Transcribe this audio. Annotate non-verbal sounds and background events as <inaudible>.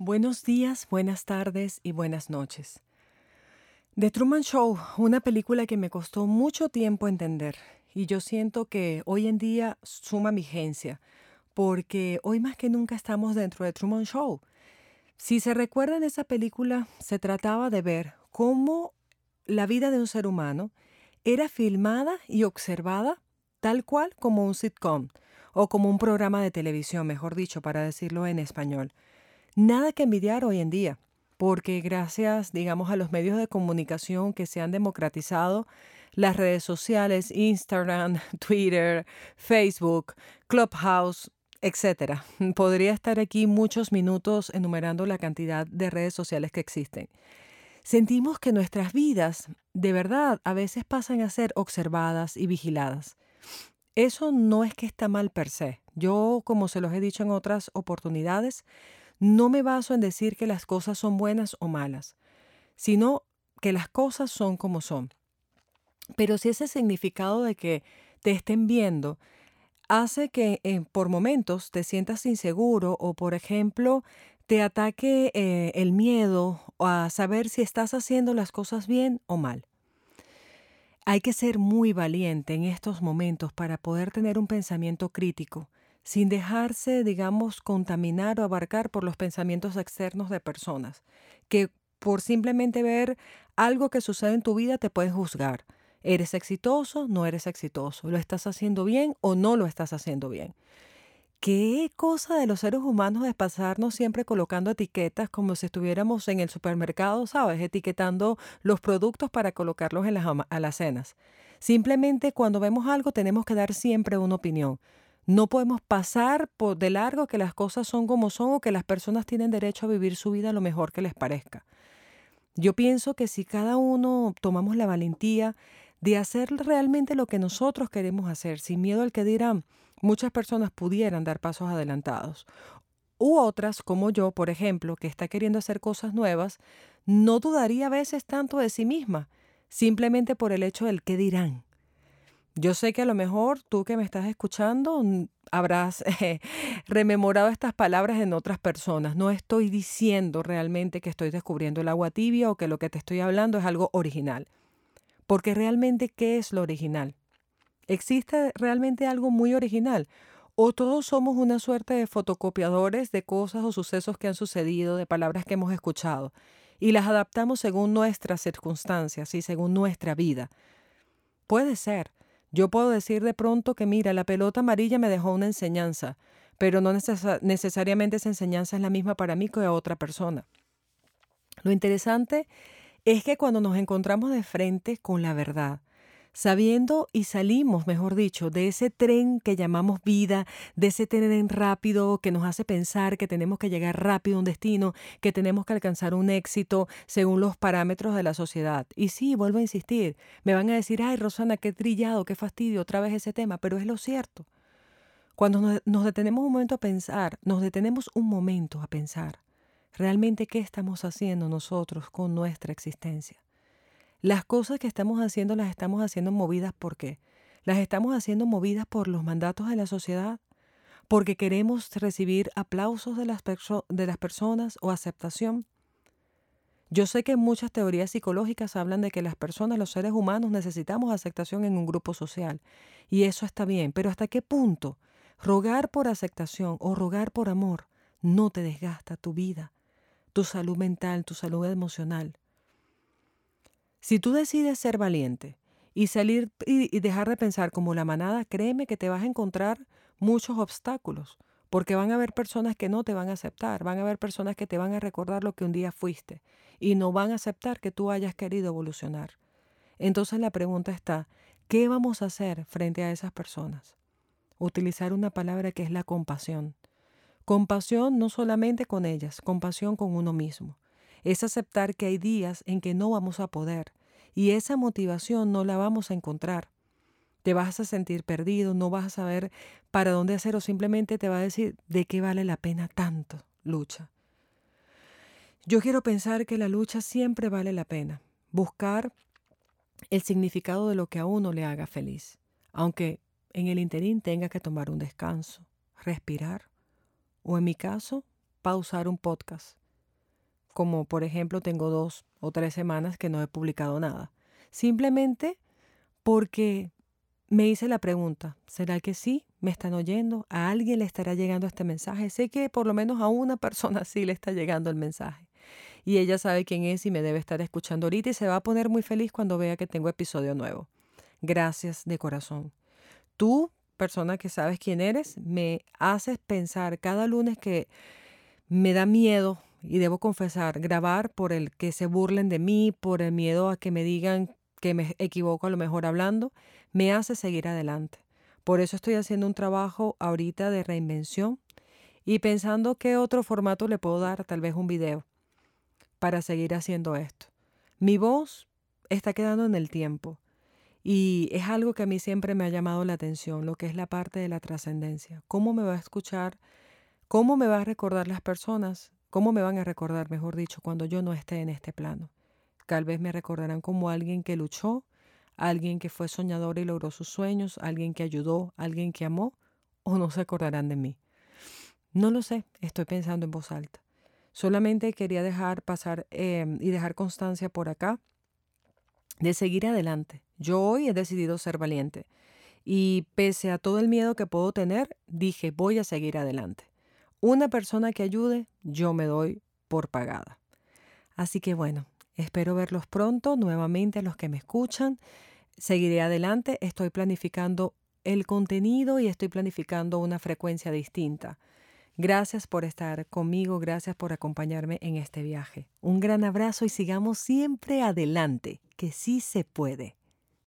Buenos días, buenas tardes y buenas noches. The Truman Show, una película que me costó mucho tiempo entender y yo siento que hoy en día suma vigencia, porque hoy más que nunca estamos dentro de Truman Show. Si se recuerdan esa película, se trataba de ver cómo la vida de un ser humano era filmada y observada tal cual como un sitcom o como un programa de televisión, mejor dicho, para decirlo en español. Nada que envidiar hoy en día, porque gracias, digamos, a los medios de comunicación que se han democratizado, las redes sociales, Instagram, <laughs> Twitter, Facebook, Clubhouse, etc. <laughs> Podría estar aquí muchos minutos enumerando la cantidad de redes sociales que existen. Sentimos que nuestras vidas, de verdad, a veces pasan a ser observadas y vigiladas. Eso no es que está mal per se. Yo, como se los he dicho en otras oportunidades, no me baso en decir que las cosas son buenas o malas, sino que las cosas son como son. Pero si ese significado de que te estén viendo hace que eh, por momentos te sientas inseguro o, por ejemplo, te ataque eh, el miedo a saber si estás haciendo las cosas bien o mal. Hay que ser muy valiente en estos momentos para poder tener un pensamiento crítico sin dejarse, digamos, contaminar o abarcar por los pensamientos externos de personas, que por simplemente ver algo que sucede en tu vida te pueden juzgar. ¿Eres exitoso? ¿No eres exitoso? ¿Lo estás haciendo bien o no lo estás haciendo bien? ¿Qué cosa de los seres humanos es pasarnos siempre colocando etiquetas como si estuviéramos en el supermercado, ¿sabes? Etiquetando los productos para colocarlos en las alacenas. Simplemente cuando vemos algo tenemos que dar siempre una opinión. No podemos pasar por de largo que las cosas son como son o que las personas tienen derecho a vivir su vida lo mejor que les parezca. Yo pienso que si cada uno tomamos la valentía de hacer realmente lo que nosotros queremos hacer, sin miedo al que dirán, muchas personas pudieran dar pasos adelantados. U otras, como yo, por ejemplo, que está queriendo hacer cosas nuevas, no dudaría a veces tanto de sí misma, simplemente por el hecho del qué dirán. Yo sé que a lo mejor tú que me estás escuchando habrás eh, rememorado estas palabras en otras personas. No estoy diciendo realmente que estoy descubriendo el agua tibia o que lo que te estoy hablando es algo original. Porque realmente, ¿qué es lo original? ¿Existe realmente algo muy original? ¿O todos somos una suerte de fotocopiadores de cosas o sucesos que han sucedido, de palabras que hemos escuchado, y las adaptamos según nuestras circunstancias y según nuestra vida? Puede ser, yo puedo decir de pronto que, mira, la pelota amarilla me dejó una enseñanza, pero no necesariamente esa enseñanza es la misma para mí que a otra persona. Lo interesante es que cuando nos encontramos de frente con la verdad, sabiendo y salimos, mejor dicho, de ese tren que llamamos vida, de ese tren rápido que nos hace pensar que tenemos que llegar rápido a un destino, que tenemos que alcanzar un éxito según los parámetros de la sociedad. Y sí, vuelvo a insistir, me van a decir, ay Rosana, qué trillado, qué fastidio, otra vez ese tema, pero es lo cierto. Cuando nos detenemos un momento a pensar, nos detenemos un momento a pensar, realmente qué estamos haciendo nosotros con nuestra existencia. Las cosas que estamos haciendo las estamos haciendo movidas por qué? Las estamos haciendo movidas por los mandatos de la sociedad, porque queremos recibir aplausos de las, de las personas o aceptación. Yo sé que muchas teorías psicológicas hablan de que las personas, los seres humanos, necesitamos aceptación en un grupo social. Y eso está bien, pero ¿hasta qué punto rogar por aceptación o rogar por amor no te desgasta tu vida, tu salud mental, tu salud emocional? Si tú decides ser valiente y salir y, dejar de pensar como la manada, créeme que te vas a encontrar muchos obstáculos, porque van a haber personas que no te van a aceptar, van a haber personas que te van a recordar lo que un día fuiste y no van a aceptar que tú hayas querido evolucionar. Entonces la pregunta está, ¿qué vamos a hacer frente a esas personas? Utilizar una palabra que es la compasión. Compasión no solamente con ellas, compasión con uno mismo es aceptar que hay días en que no vamos a poder y esa motivación no la vamos a encontrar. Te vas a sentir perdido, no vas a saber para dónde hacer o simplemente te va a decir de qué vale la pena tanto lucha. Yo quiero pensar que la lucha siempre vale la pena. Buscar el significado de lo que a uno le haga feliz, aunque en el interín tenga que tomar un descanso, respirar o en mi caso, pausar un podcast como por ejemplo tengo dos o tres semanas que no he publicado nada. Simplemente porque me hice la pregunta, ¿será que sí? ¿Me están oyendo? ¿A alguien le estará llegando este mensaje? Sé que por lo menos a una persona <laughs> sí le está llegando el mensaje. Y ella sabe quién es y me debe estar escuchando ahorita y se va a poner muy feliz cuando vea que tengo episodio nuevo. Gracias de corazón. Tú, persona que sabes quién eres, me haces pensar cada lunes que me da miedo y debo confesar, grabar por el que se burlen de mí, por el miedo a que me digan que me equivoco a lo mejor hablando, me hace seguir adelante. Por eso estoy haciendo un trabajo ahorita de reinvención y pensando qué otro formato le puedo dar, tal vez un video, para seguir haciendo esto. Mi voz está quedando en el tiempo y es algo que a mí siempre me ha llamado la atención, lo que es la parte de la trascendencia. ¿Cómo me va a escuchar? ¿Cómo me va a recordar las personas ¿Cómo me van a recordar, mejor dicho, cuando yo no esté en este plano? Tal vez me recordarán como alguien que luchó, alguien que fue soñador y logró sus sueños, alguien que ayudó, alguien que amó, o no se acordarán de mí. No lo sé, estoy pensando en voz alta. Solamente quería dejar pasar em, y dejar constancia por acá de seguir adelante. Yo hoy he decidido ser valiente y pese a todo el miedo que puedo tener, dije voy a seguir adelante una persona que ayude, yo me doy por pagada. Así que bueno, espero verlos pronto nuevamente a los que me escuchan. Seguiré adelante, estoy planificando el contenido y estoy planificando una frecuencia distinta. Gracias por estar conmigo, gracias por acompañarme en este viaje. Un gran abrazo y sigamos siempre adelante, que sí se puede.